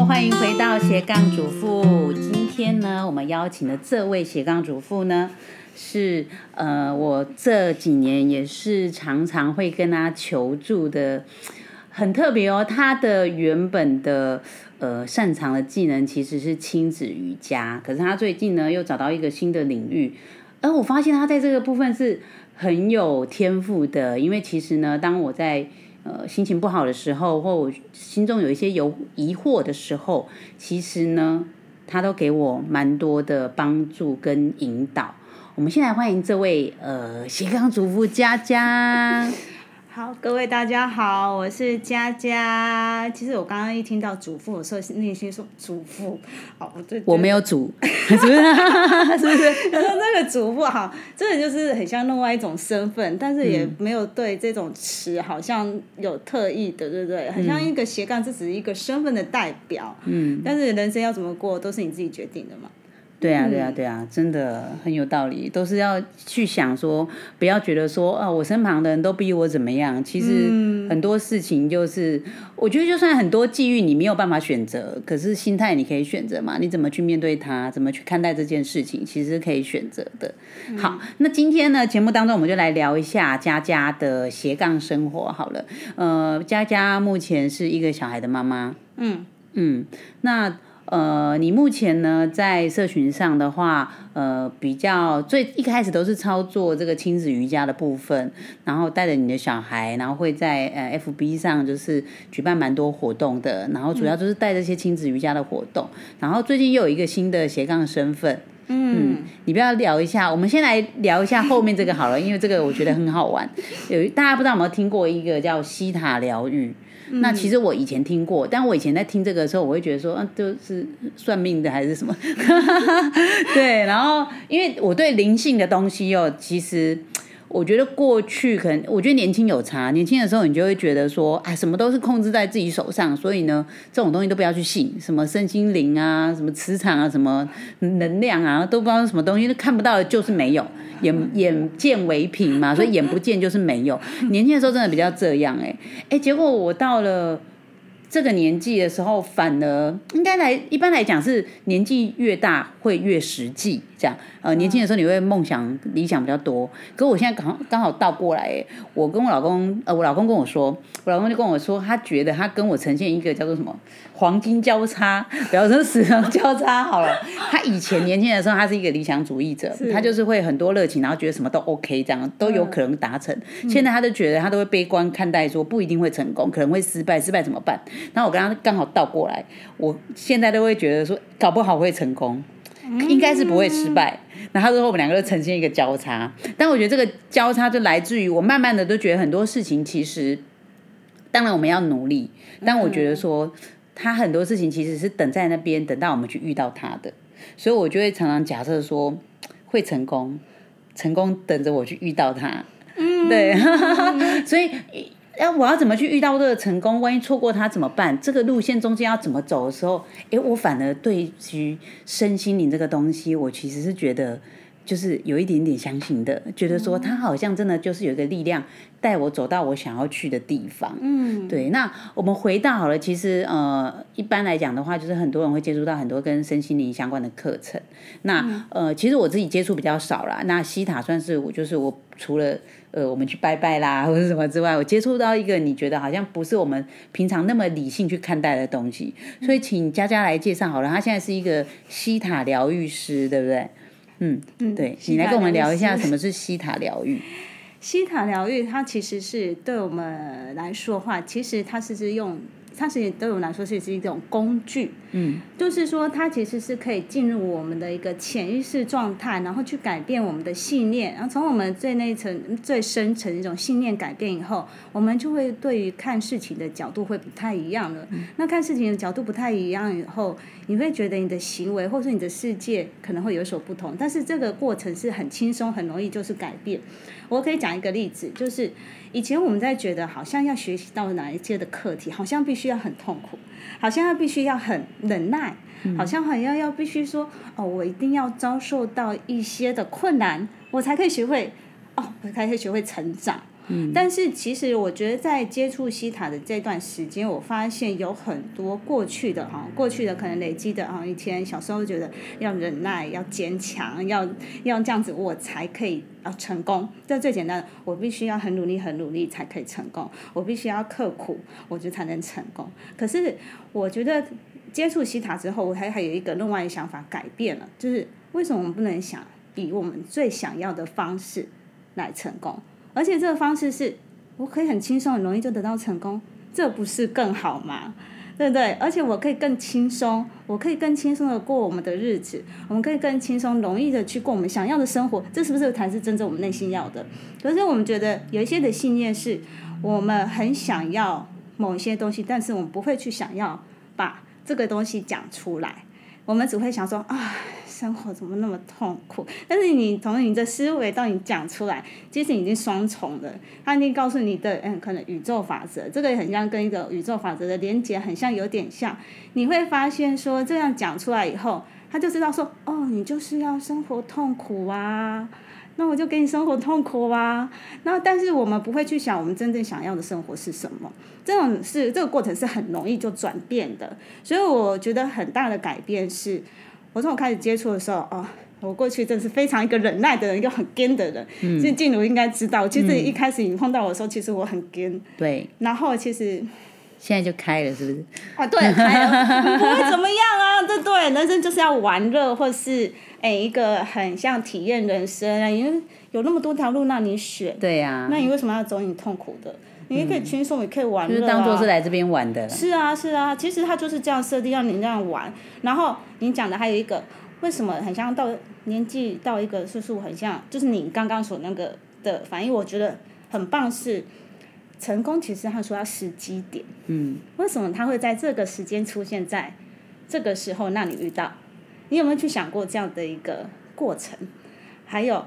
欢迎回到斜杠主妇。今天呢，我们邀请的这位斜杠主妇呢，是呃，我这几年也是常常会跟她求助的，很特别哦。她的原本的呃擅长的技能其实是亲子瑜伽，可是她最近呢又找到一个新的领域，而我发现她在这个部分是很有天赋的。因为其实呢，当我在呃，心情不好的时候，或我心中有一些有疑惑的时候，其实呢，他都给我蛮多的帮助跟引导。我们现在欢迎这位呃斜杠主妇佳佳。好，各位大家好，我是佳佳。其实我刚刚一听到主妇，我说内心说祖父，好，我我没有主，是不是？是不是？那个祖父好，真的就是很像另外一种身份，但是也没有对这种词好像有特意的，对不对？很像一个斜杠，这只是一个身份的代表。嗯。但是人生要怎么过，都是你自己决定的嘛。对啊，对啊，对啊，真的很有道理，都是要去想说，不要觉得说，啊，我身旁的人都逼我怎么样。其实很多事情就是，我觉得就算很多际遇你没有办法选择，可是心态你可以选择嘛。你怎么去面对它，怎么去看待这件事情，其实可以选择的。好，那今天呢，节目当中我们就来聊一下佳佳的斜杠生活。好了，呃，佳佳目前是一个小孩的妈妈。嗯嗯，那。呃，你目前呢在社群上的话，呃，比较最一开始都是操作这个亲子瑜伽的部分，然后带着你的小孩，然后会在呃 FB 上就是举办蛮多活动的，然后主要就是带这些亲子瑜伽的活动，然后最近又有一个新的斜杠身份，嗯，你不要聊一下，我们先来聊一下后面这个好了，因为这个我觉得很好玩，有大家不知道有没有听过一个叫西塔疗愈。那其实我以前听过，但我以前在听这个的时候，我会觉得说，嗯，就是算命的还是什么？对，然后因为我对灵性的东西哦，其实。我觉得过去可能，我觉得年轻有差。年轻的时候，你就会觉得说，哎，什么都是控制在自己手上，所以呢，这种东西都不要去信。什么身心灵啊，什么磁场啊，什么能量啊，都不知道是什么东西，看不到的就是没有，眼眼见为凭嘛，所以眼不见就是没有。年轻的时候真的比较这样，哎哎，结果我到了。这个年纪的时候，反而应该来一般来讲是年纪越大会越实际，这样。呃年轻的时候你会梦想理想比较多，可我现在刚刚好倒过来，我跟我老公呃我老公跟我说，我老公就跟我说，他觉得他跟我呈现一个叫做什么黄金交叉，不要说死亡交叉好了，他以前年轻的时候他是一个理想主义者，他就是会很多热情，然后觉得什么都 OK 这样都有可能达成，现在他就觉得他都会悲观看待，说不一定会成功，可能会失败，失败怎么办？那我跟他刚好倒过来，我现在都会觉得说，搞不好会成功，应该是不会失败。那他说我们两个就呈现一个交叉，但我觉得这个交叉就来自于我慢慢的都觉得很多事情其实，当然我们要努力，但我觉得说他很多事情其实是等在那边，等到我们去遇到他的，所以我就会常常假设说会成功，成功等着我去遇到他。嗯，对，所以。哎，我要怎么去遇到这个成功？万一错过它怎么办？这个路线中间要怎么走的时候，哎，我反而对于身心灵这个东西，我其实是觉得就是有一点点相信的，觉得说它好像真的就是有一个力量带我走到我想要去的地方。嗯，对。那我们回到好了，其实呃，一般来讲的话，就是很多人会接触到很多跟身心灵相关的课程。那呃，其实我自己接触比较少啦。那西塔算是我，就是我除了。呃，我们去拜拜啦，或者什么之外，我接触到一个你觉得好像不是我们平常那么理性去看待的东西，所以请佳佳来介绍好了。她现在是一个西塔疗愈师，对不对？嗯，对，你来跟我们聊一下什么是西塔疗愈。西塔疗愈，它其实是对我们来说话，其实它是是用。它其实对我们来说是是一种工具，嗯，就是说它其实是可以进入我们的一个潜意识状态，然后去改变我们的信念，然后从我们最内层、最深层一种信念改变以后，我们就会对于看事情的角度会不太一样了。那看事情的角度不太一样以后，你会觉得你的行为或者你的世界可能会有所不同，但是这个过程是很轻松、很容易就是改变。我可以讲一个例子，就是以前我们在觉得好像要学习到哪一届的课题，好像必须要很痛苦，好像要必须要很忍耐，好像好像要必须说哦，我一定要遭受到一些的困难，我才可以学会哦，我才可以学会成长。但是其实我觉得在接触西塔的这段时间，我发现有很多过去的哈，过去的可能累积的啊，以前小时候觉得要忍耐、要坚强、要要这样子，我才可以啊成功。这最简单的，我必须要很努力、很努力才可以成功，我必须要刻苦，我觉得才能成功。可是我觉得接触西塔之后，我还还有一个另外的想法改变了，就是为什么我们不能想以我们最想要的方式来成功？而且这个方式是，我可以很轻松、很容易就得到成功，这不是更好吗？对不对？而且我可以更轻松，我可以更轻松的过我们的日子，我们可以更轻松、容易的去过我们想要的生活，这是不是才是真正我们内心要的？可是我们觉得有一些的信念是，我们很想要某一些东西，但是我们不会去想要把这个东西讲出来，我们只会想说啊。生活怎么那么痛苦？但是你从你的思维到你讲出来，其实已经双重了。他已经告诉你的，嗯，可能宇宙法则，这个很像跟一个宇宙法则的连接，很像，有点像。你会发现说，这样讲出来以后，他就知道说，哦，你就是要生活痛苦啊，那我就给你生活痛苦啊。那但是我们不会去想，我们真正想要的生活是什么？这种是这个过程是很容易就转变的。所以我觉得很大的改变是。我从我开始接触的时候，哦，我过去真是非常一个忍耐的人，一个很坚的人。嗯。其实静茹应该知道，其实一开始你碰到我的时候，其实我很坚。对。然后其实。现在就开了，是不是？啊，对，开了，不会怎么样啊？对对，人生就是要玩乐，或是哎一个很像体验人生啊，因为有那么多条路让你选。对呀。那你为什么要走你痛苦的？你也可以轻松，也可以玩乐就是当做是来这边玩的。是啊，是啊，其实它就是这样设定，让你这样玩。然后你讲的还有一个，为什么很像到年纪到一个岁数，很像就是你刚刚所那个的反应，我觉得很棒。是成功，其实他说要时机点。嗯。为什么他会在这个时间出现在这个时候让你遇到？你有没有去想过这样的一个过程？还有。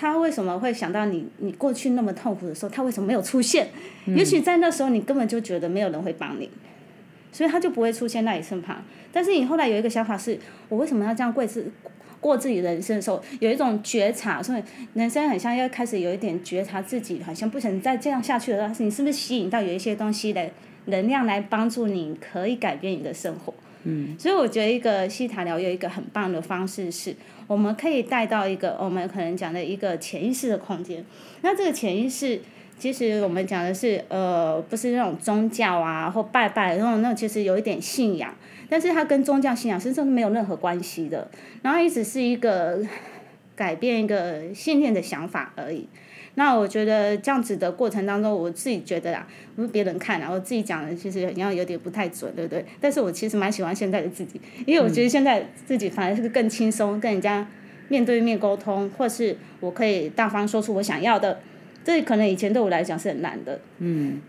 他为什么会想到你？你过去那么痛苦的时候，他为什么没有出现？也许在那时候，你根本就觉得没有人会帮你，所以他就不会出现在你身旁。但是你后来有一个想法是：我为什么要这样过自过自己人生的时候，有一种觉察，所以人生很像要开始有一点觉察自己，好像不想再这样下去了。但是你是不是吸引到有一些东西的能量来帮助你，可以改变你的生活？嗯，所以我觉得一个西塔疗有一个很棒的方式是。我们可以带到一个我们可能讲的一个潜意识的空间。那这个潜意识，其实我们讲的是呃，不是那种宗教啊或拜拜那种，那其实有一点信仰，但是它跟宗教信仰实际上没有任何关系的。然后一直是一个改变一个信念的想法而已。那我觉得这样子的过程当中，我自己觉得啦，不是别人看啊，我自己讲的其实好像有点不太准，对不对？但是我其实蛮喜欢现在的自己，因为我觉得现在自己反而是更轻松，跟人家面对面沟通，或是我可以大方说出我想要的，这可能以前对我来讲是很难的。嗯。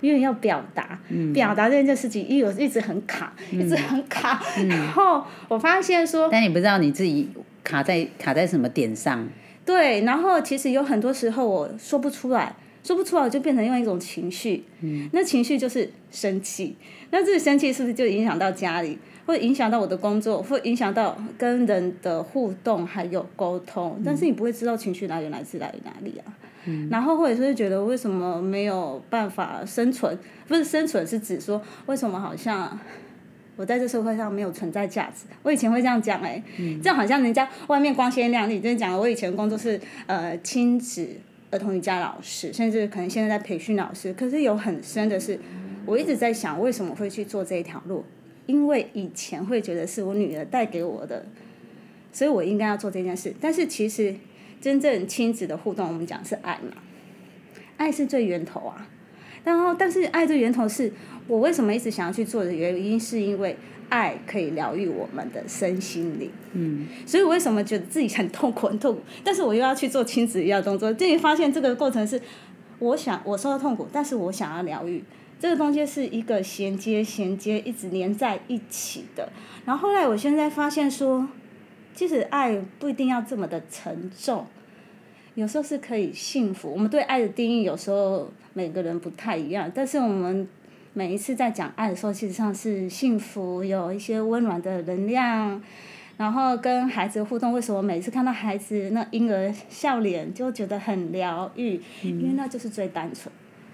因为要表达，表达这件事情，因为我一直很卡，一直很卡。然后我发现说，但你不知道你自己卡在卡在什么点上。对，然后其实有很多时候我说不出来，说不出来我就变成用一种情绪，那情绪就是生气。那这个生气是不是就影响到家里，会影响到我的工作，会影响到跟人的互动还有沟通？但是你不会知道情绪来源来自来于哪里啊？然后或者是觉得为什么没有办法生存？不是生存是指说为什么好像。我在这社会上没有存在价值。我以前会这样讲，哎，这样好像人家外面光鲜亮丽。真的讲，我以前工作是呃亲子儿童瑜伽老师，甚至可能现在在培训老师。可是有很深的是，我一直在想，为什么会去做这一条路？因为以前会觉得是我女儿带给我的，所以我应该要做这件事。但是其实真正亲子的互动，我们讲是爱嘛，爱是最源头啊。然后，但是爱的源头是。我为什么一直想要去做的原因，是因为爱可以疗愈我们的身心灵。嗯，所以我为什么觉得自己很痛苦、很痛苦？但是我又要去做亲子医疗动作，就你发现这个过程是，我想我受到痛苦，但是我想要疗愈，这个东西是一个衔接、衔接，一直连在一起的。然后后来我现在发现说，其实爱不一定要这么的沉重，有时候是可以幸福。我们对爱的定义有时候每个人不太一样，但是我们。每一次在讲爱的时候，其实上是幸福，有一些温暖的能量，然后跟孩子互动，为什么每次看到孩子那婴儿笑脸就觉得很疗愈？因为那就是最单纯。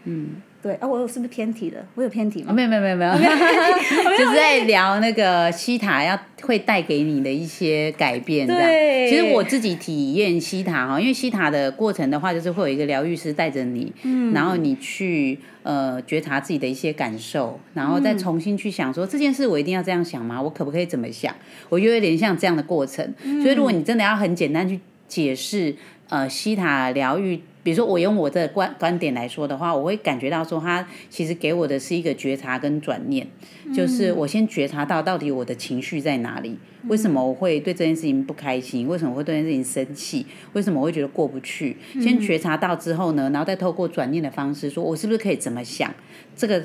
嗯。对啊，我是不是偏题了？我有偏题吗？没有没有没有 没有，就是在聊那个西塔要会带给你的一些改变。对，其实我自己体验西塔哈，因为西塔的过程的话，就是会有一个疗愈师带着你，嗯，然后你去呃觉察自己的一些感受，然后再重新去想说这件事我一定要这样想吗？我可不可以怎么想？我觉得有点像这样的过程。所以如果你真的要很简单去解释呃西塔疗愈。比如说，我用我的观观点来说的话，我会感觉到说，它其实给我的是一个觉察跟转念，就是我先觉察到到底我的情绪在哪里，为什么我会对这件事情不开心，为什么会对这件事情生气，为什么我会觉得过不去？先觉察到之后呢，然后再透过转念的方式，说我是不是可以怎么想？这个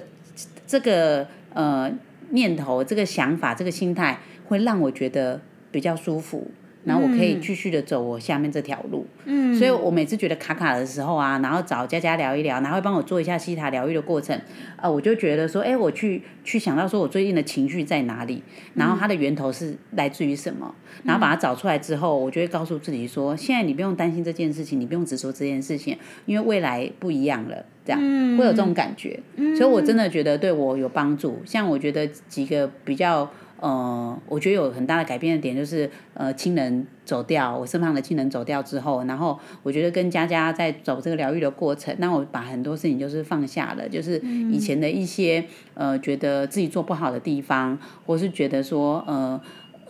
这个呃念头、这个想法、这个心态，会让我觉得比较舒服。然后我可以继续的走我下面这条路，嗯，所以我每次觉得卡卡的时候啊，然后找佳佳聊一聊，然后帮我做一下西塔疗愈的过程，呃，我就觉得说，哎，我去去想到说我最近的情绪在哪里，然后它的源头是来自于什么，然后把它找出来之后，我就会告诉自己说，现在你不用担心这件事情，你不用只说这件事情，因为未来不一样了，这样会有这种感觉，所以我真的觉得对我有帮助。像我觉得几个比较。呃，我觉得有很大的改变的点就是，呃，亲人走掉，我身旁的亲人走掉之后，然后我觉得跟佳佳在走这个疗愈的过程，那我把很多事情就是放下了，就是以前的一些呃，觉得自己做不好的地方，或是觉得说，呃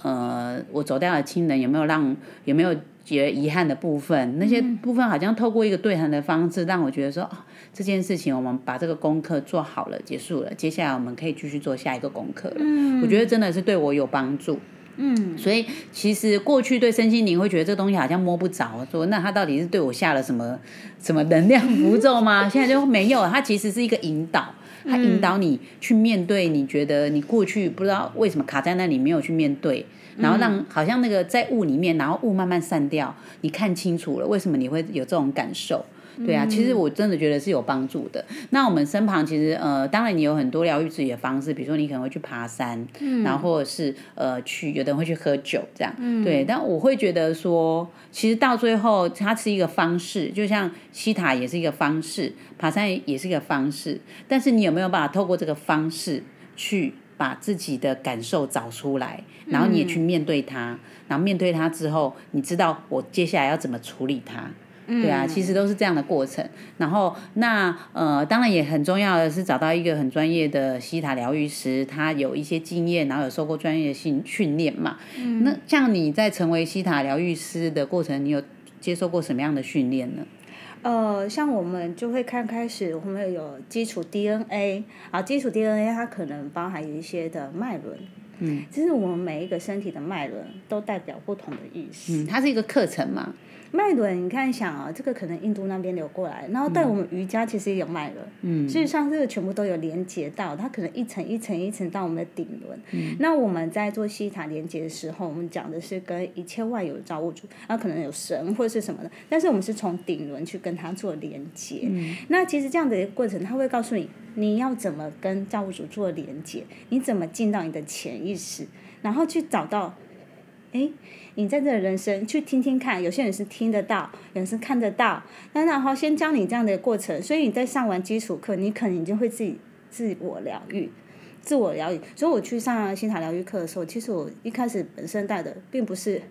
呃，我走掉的亲人有没有让有没有。觉得遗憾的部分，那些部分好像透过一个对谈的方式，让我觉得说，哦这件事情我们把这个功课做好了，结束了，接下来我们可以继续做下一个功课了。嗯，我觉得真的是对我有帮助。嗯，所以其实过去对身心灵会觉得这东西好像摸不着，说那他到底是对我下了什么什么能量符咒吗？现在就没有，它其实是一个引导，它引导你去面对你觉得你过去不知道为什么卡在那里没有去面对。然后让好像那个在雾里面，然后雾慢慢散掉，你看清楚了，为什么你会有这种感受？对啊，其实我真的觉得是有帮助的。那我们身旁其实呃，当然你有很多疗愈自己的方式，比如说你可能会去爬山，然后或者是呃去，有的人会去喝酒这样。对，但我会觉得说，其实到最后它是一个方式，就像西塔也是一个方式，爬山也是一个方式。但是你有没有办法透过这个方式去？把自己的感受找出来，然后你也去面对它，然后面对它之后，你知道我接下来要怎么处理它，对啊，其实都是这样的过程。然后那呃，当然也很重要的是找到一个很专业的西塔疗愈师，他有一些经验，然后有受过专业性训训练嘛。那像你在成为西塔疗愈师的过程，你有接受过什么样的训练呢？呃，像我们就会看开始，我们有基础 DNA，啊，基础 DNA 它可能包含有一些的脉轮，嗯，其实我们每一个身体的脉轮都代表不同的意思，嗯，它是一个课程嘛。脉轮，你看想啊，这个可能印度那边流过来，然后带我们瑜伽其实也有脉轮，嗯，事实上这个全部都有连接到，它可能一层一层一层到我们的顶轮。嗯，那我们在做西塔连接的时候，我们讲的是跟一切外有造物主，那可能有神或者是什么的，但是我们是从顶轮去跟它做连接。嗯，那其实这样的一个过程，它会告诉你你要怎么跟造物主做连接，你怎么进到你的潜意识，然后去找到，哎。你在这人生去听听看，有些人是听得到，有人是看得到。那然后先教你这样的过程，所以你在上完基础课，你可能已经会自己自我疗愈，自我疗愈。所以我去上西塔疗愈课的时候，其实我一开始本身带的并不是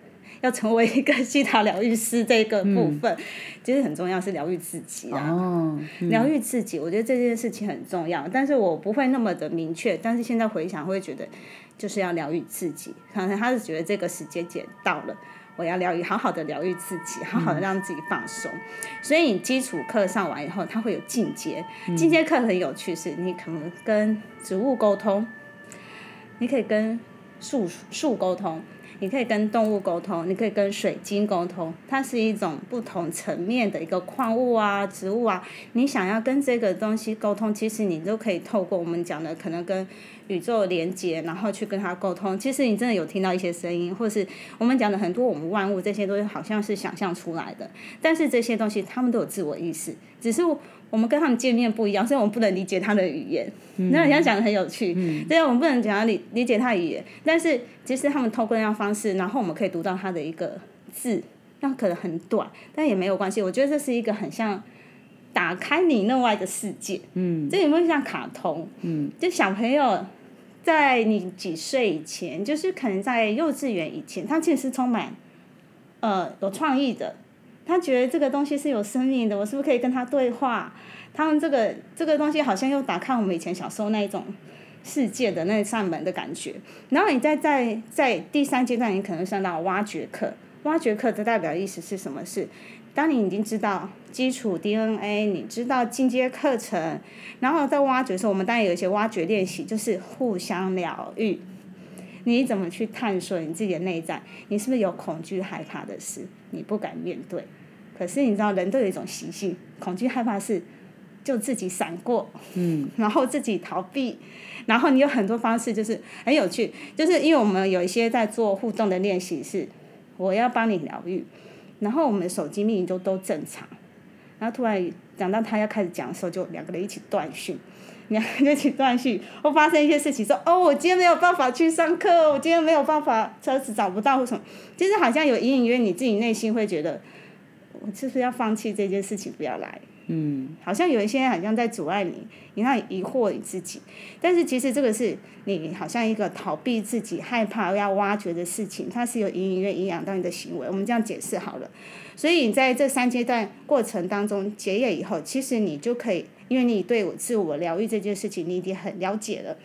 要成为一个西塔疗愈师这个部分，其实很重要是疗愈自己啊，疗愈自己。我觉得这件事情很重要，但是我不会那么的明确。但是现在回想，会觉得。就是要疗愈自己，可能他是觉得这个时间点到了，我要疗愈，好好的疗愈自己，好好的让自己放松。所以你基础课上完以后，他会有进阶，进阶课很有趣，是你可能跟植物沟通，你可以跟树树沟通。你可以跟动物沟通，你可以跟水晶沟通，它是一种不同层面的一个矿物啊、植物啊。你想要跟这个东西沟通，其实你都可以透过我们讲的，可能跟宇宙连接，然后去跟它沟通。其实你真的有听到一些声音，或是我们讲的很多我们万物这些东西，好像是想象出来的。但是这些东西他们都有自我意识，只是我们跟他们见面不一样，所以我们不能理解他的语言。那人家讲的很有趣，对啊，我们不能讲理理解他的语言，但是其实他们透过那样方式，然后我们可以读到他的一个字，那可能很短，但也没有关系。我觉得这是一个很像。打开你另外的世界，嗯，这有没有像卡通？嗯，就小朋友在你几岁以前，就是可能在幼稚园以前，他其实是充满呃有创意的。他觉得这个东西是有生命的，我是不是可以跟他对话？他们这个这个东西好像又打开我们以前小时候那一种世界的那扇门的感觉。然后你再在在第三阶段，你可能上到挖掘课，挖掘课的代表意思是什么？是当你已经知道基础 DNA，你知道进阶课程，然后在挖掘的时候，我们当然有一些挖掘练习，就是互相疗愈。你怎么去探索你自己的内在？你是不是有恐惧、害怕的事？你不敢面对。可是你知道，人都有一种习性，恐惧、害怕是就自己闪过，嗯，然后自己逃避，然后你有很多方式，就是很有趣，就是因为我们有一些在做互动的练习，是我要帮你疗愈。然后我们手机命令就都正常，然后突然讲到他要开始讲的时候，就两个人一起断讯，两个人一起断续，会发生一些事情，说哦，我今天没有办法去上课，我今天没有办法，车子找不到或什么，其实好像有隐隐约你自己内心会觉得，我是不是要放弃这件事情，不要来。嗯，好像有一些好像在阻碍你，你那疑惑你自己，但是其实这个是你好像一个逃避自己、害怕要挖掘的事情，它是有隐隐约影响到你的行为。我们这样解释好了，所以你在这三阶段过程当中结业以后，其实你就可以，因为你对我自我疗愈这件事情你已经很了解了，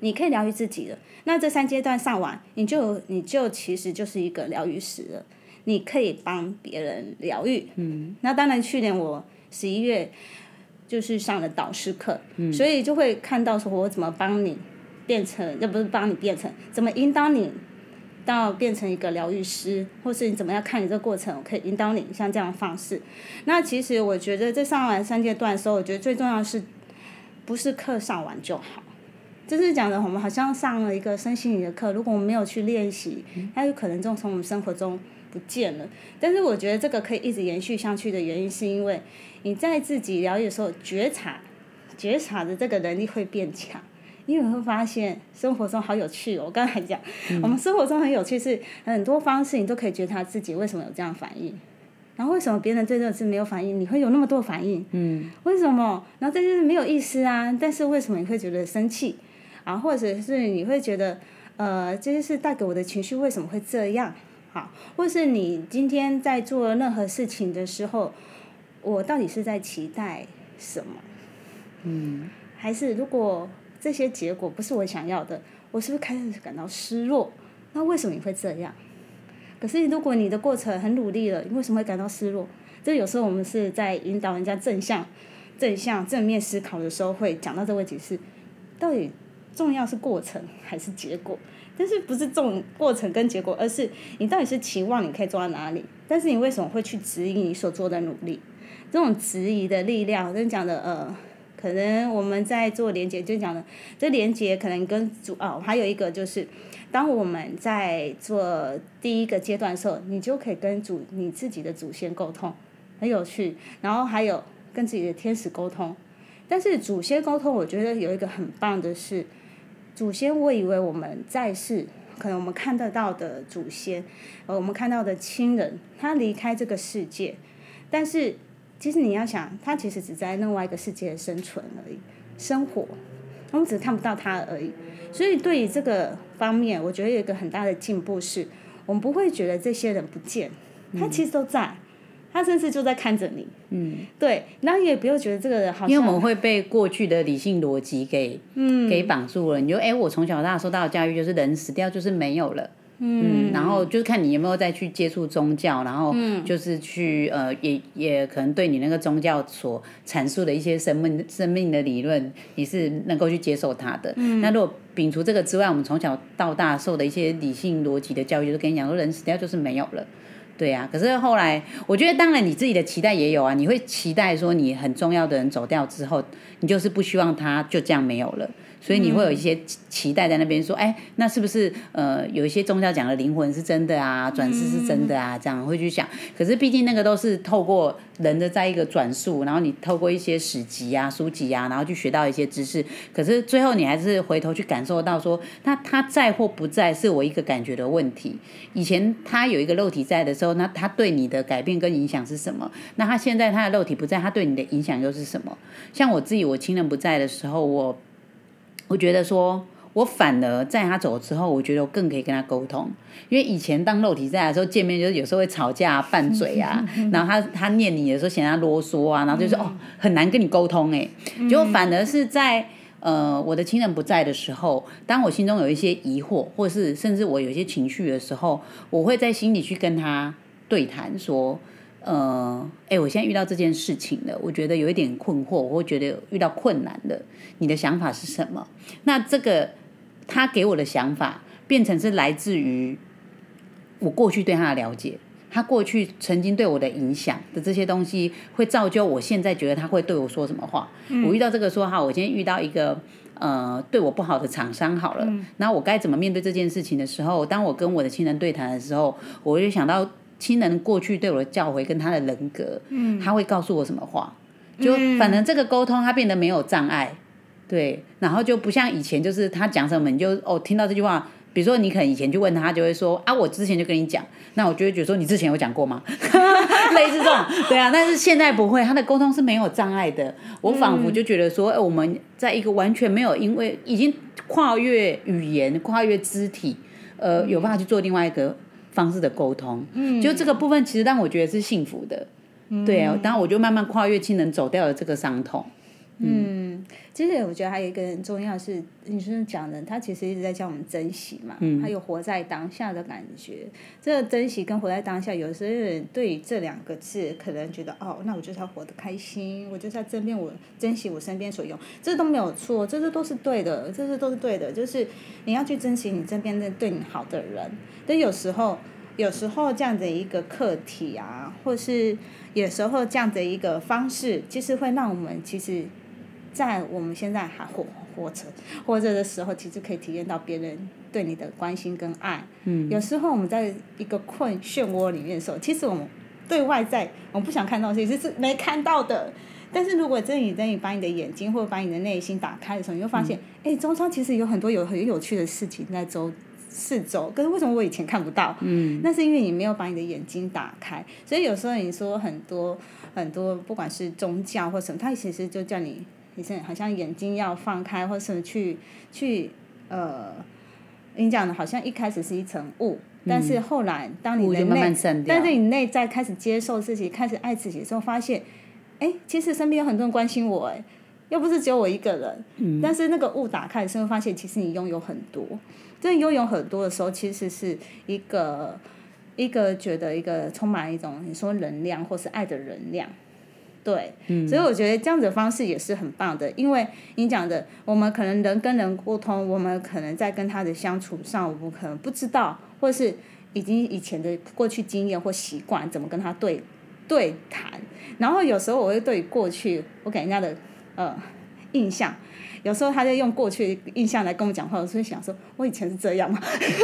你可以疗愈自己了。那这三阶段上完，你就你就其实就是一个疗愈师了。你可以帮别人疗愈，嗯，那当然去年我十一月就是上了导师课，嗯，所以就会看到说我怎么帮你变成，又不是帮你变成，怎么引导你到变成一个疗愈师，或是你怎么样看你这个过程，我可以引导你像这样的方式。那其实我觉得在上完三阶段的时候，我觉得最重要是，不是课上完就好，就是讲的我们好像上了一个身心灵的课，如果我们没有去练习，那有可能就从我们生活中。不见了，但是我觉得这个可以一直延续下去的原因，是因为你在自己疗愈的时候觉察、觉察的这个能力会变强，因为你会发现生活中好有趣哦。我刚才讲，我们生活中很有趣，是很多方式你都可以觉察自己为什么有这样反应，然后为什么别人对这个事没有反应，你会有那么多反应？嗯，为什么？然后这就是没有意思啊，但是为什么你会觉得生气？啊，或者是你会觉得，呃，这些是带给我的情绪为什么会这样？好，或是你今天在做任何事情的时候，我到底是在期待什么？嗯，还是如果这些结果不是我想要的，我是不是开始感到失落？那为什么你会这样？可是如果你的过程很努力了，你为什么会感到失落？这有时候我们是在引导人家正向、正向、正面思考的时候，会讲到这个问题是：到底重要是过程还是结果？但是不是重过程跟结果，而是你到底是期望你可以做到哪里？但是你为什么会去质疑你所做的努力？这种质疑的力量，跟讲的呃，可能我们在做连接，就讲的这连接可能跟主哦，还有一个就是，当我们在做第一个阶段的时候，你就可以跟主你自己的祖先沟通，很有趣。然后还有跟自己的天使沟通，但是祖先沟通，我觉得有一个很棒的是。祖先，我以为我们在世，可能我们看得到的祖先，呃，我们看到的亲人，他离开这个世界，但是其实你要想，他其实只在另外一个世界生存而已，生活，我们只是看不到他而已。所以对于这个方面，我觉得有一个很大的进步是，我们不会觉得这些人不见，他其实都在。他甚至就在看着你，嗯，对，然后也不要觉得这个人好像，因为我们会被过去的理性逻辑给，嗯，给绑住了。你就哎，我从小到大受到的教育就是人死掉就是没有了，嗯，然后就是看你有没有再去接触宗教，然后就是去呃，也也可能对你那个宗教所阐述的一些生命生命的理论，你是能够去接受它的。那如果摒除这个之外，我们从小到大受的一些理性逻辑的教育，就是跟你讲说人死掉就是没有了。对呀，可是后来，我觉得当然你自己的期待也有啊。你会期待说，你很重要的人走掉之后，你就是不希望他就这样没有了。所以你会有一些期待在那边说，哎，那是不是呃有一些宗教讲的灵魂是真的啊，转世是真的啊，这样会去想。可是毕竟那个都是透过人的在一个转述，然后你透过一些史籍啊、书籍啊，然后去学到一些知识。可是最后你还是回头去感受到说，那他在或不在是我一个感觉的问题。以前他有一个肉体在的时候，那他对你的改变跟影响是什么？那他现在他的肉体不在，他对你的影响又是什么？像我自己，我亲人不在的时候，我。我觉得说，我反而在他走之后，我觉得我更可以跟他沟通，因为以前当肉体在的时候见面，就是有时候会吵架、拌嘴啊，然后他他念你的时候嫌他啰嗦啊，然后就是哦很难跟你沟通哎，就反而是在呃我的亲人不在的时候，当我心中有一些疑惑，或是甚至我有一些情绪的时候，我会在心里去跟他对谈说。呃，哎，我现在遇到这件事情了，我觉得有一点困惑，我会觉得遇到困难了，你的想法是什么？那这个他给我的想法，变成是来自于我过去对他的了解，他过去曾经对我的影响的这些东西，会造就我现在觉得他会对我说什么话。我遇到这个说哈，我今天遇到一个呃对我不好的厂商好了，那我该怎么面对这件事情的时候，当我跟我的亲人对谈的时候，我就想到。亲人过去对我的教诲跟他的人格，嗯他会告诉我什么话？就反正这个沟通他变得没有障碍，对，然后就不像以前，就是他讲什么你就哦听到这句话，比如说你可能以前就问他，就会说啊我之前就跟你讲，那我就会觉得说你之前有讲过吗？类似这种，对啊，但是现在不会，他的沟通是没有障碍的。我仿佛就觉得说，我们在一个完全没有，因为已经跨越语言、跨越肢体，呃，有办法去做另外一个。方式的沟通，嗯。就这个部分其实让我觉得是幸福的，对啊，然后我就慢慢跨越亲人走掉了这个伤痛。嗯，其实我觉得还有一个很重要是，你是讲的，他其实一直在教我们珍惜嘛，还有活在当下的感觉。这个珍惜跟活在当下，有时候对这两个字，可能觉得哦，那我就是要活得开心，我就是要身边我珍惜我身边所有，这都没有错，这些都是对的，这些都是对的，就是你要去珍惜你身边的对你好的人。但有时候，有时候这样的一个课题啊，或是有时候这样的一个方式，其实会让我们其实。在我们现在还活活着活着的时候，其实可以体验到别人对你的关心跟爱。嗯。有时候我们在一个困漩涡里面的时候，其实我们对外在我们不想看到其实是没看到的。但是如果真你真你把你的眼睛或者把你的内心打开的时候，你会发现，哎，中超其实有很多有很有趣的事情在周四周。可是为什么我以前看不到？嗯。那是因为你没有把你的眼睛打开。所以有时候你说很多很多，不管是宗教或什么，它其实就叫你。你是好像眼睛要放开，或是去去呃，你讲的好像一开始是一层雾，但是后来当你的内，但是你内在开始接受自己，开始爱自己的时候，发现，哎，其实身边有很多人关心我，哎，又不是只有我一个人。嗯。但是那个雾打开的时候，发现其实你拥有很多，真的拥有很多的时候，其实是一个一个觉得一个充满一种你说能量或是爱的能量。对，所以我觉得这样子的方式也是很棒的，因为你讲的，我们可能人跟人沟通，我们可能在跟他的相处上，我们可能不知道，或者是已经以前的过去经验或习惯，怎么跟他对对谈。然后有时候我会对过去我给人家的呃印象，有时候他就用过去印象来跟我讲话，我就会想说，我以前是这样吗？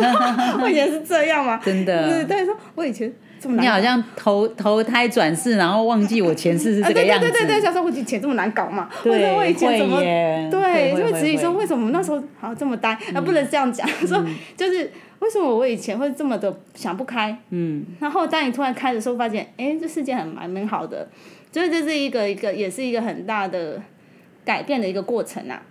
我以前是这样吗？真的，对，但是说我以前。你好像投投胎转世，然后忘记我前世是这个样子。对对对对，想说我以前这么难搞嘛？对，我以前怎么？对，就会质疑说为什么那时候好这么呆？啊，不能这样讲，说就是为什么我以前会这么的想不开？嗯。然后当你突然开的时候，发现哎，这世界很蛮美好的，所以这是一个一个，也是一个很大的改变的一个过程啊。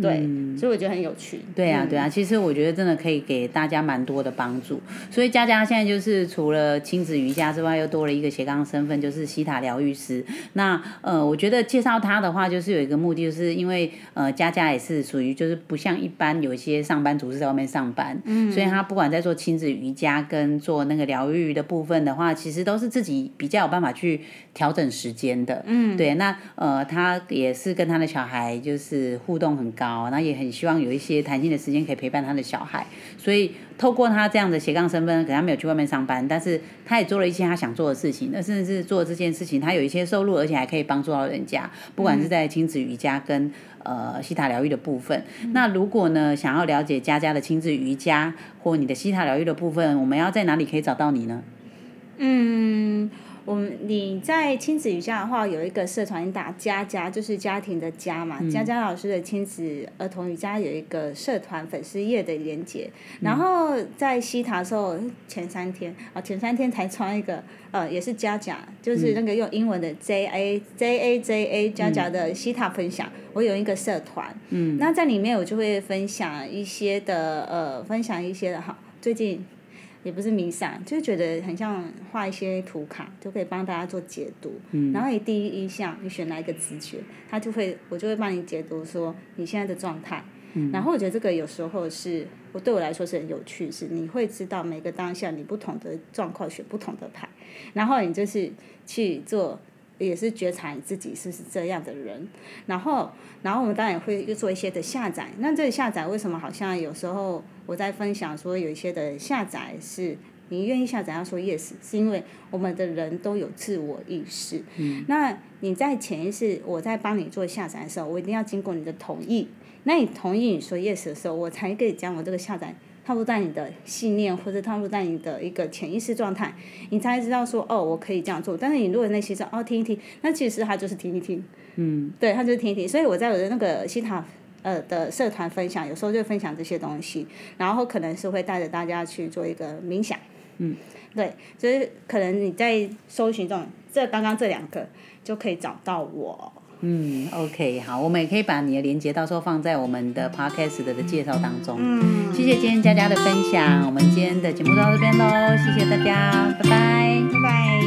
对，所以我觉得很有趣。对啊，对啊，其实我觉得真的可以给大家蛮多的帮助。所以佳佳现在就是除了亲子瑜伽之外，又多了一个斜杠身份，就是西塔疗愈师。那呃，我觉得介绍他的话，就是有一个目的，就是因为呃，佳佳也是属于就是不像一般有一些上班族是在外面上班，嗯，所以他不管在做亲子瑜伽跟做那个疗愈的部分的话，其实都是自己比较有办法去调整时间的。嗯，对，那呃，他也是跟他的小孩就是互动很高。高，然后也很希望有一些弹性的时间可以陪伴他的小孩，所以透过他这样的斜杠身份，可能他没有去外面上班，但是他也做了一些他想做的事情，那甚至是做这件事情，他有一些收入，而且还可以帮助到人家，不管是在亲子瑜伽跟呃西塔疗愈的部分。那如果呢，想要了解佳佳的亲子瑜伽或你的西塔疗愈的部分，我们要在哪里可以找到你呢？嗯。我们你在亲子瑜伽的话，有一个社团，你打“家家”就是家庭的“家”嘛。佳佳老师的亲子儿童瑜伽有一个社团粉丝页的连接。然后在西塔的时候，前三天啊，前三天才创一个呃，也是佳佳，就是那个用英文的 J A J A J A 佳佳的西塔分享。我有一个社团，嗯，那在里面我就会分享一些的呃，分享一些的哈，最近。也不是迷散，就是觉得很像画一些图卡，就可以帮大家做解读。然后你第一项你选哪一个直觉，他就会我就会帮你解读说你现在的状态。然后我觉得这个有时候是我对我来说是很有趣，是你会知道每个当下你不同的状况选不同的牌，然后你就是去做。也是觉察你自己是不是这样的人，然后，然后我们当然也会又做一些的下载。那这个下载为什么好像有时候我在分享说有一些的下载是你愿意下载要说 yes，是因为我们的人都有自我意识。嗯。那你在潜意识我在帮你做下载的时候，我一定要经过你的同意。那你同意你说 yes 的时候，我才可以将我这个下载。套入在你的信念，或者套入在你的一个潜意识状态，你才知道说哦，我可以这样做。但是你如果内心说哦听一听，那其实他就是听一听，嗯，对，他就是听一听。所以我在我的那个西塔呃的社团分享，有时候就分享这些东西，然后可能是会带着大家去做一个冥想，嗯，对，就是可能你在搜寻这种这刚刚这两个就可以找到我。嗯，OK，好，我们也可以把你的链接到时候放在我们的 Podcast 的介绍当中。嗯，谢谢今天佳佳的分享，我们今天的节目就到这边喽，谢谢大家，拜拜，拜拜。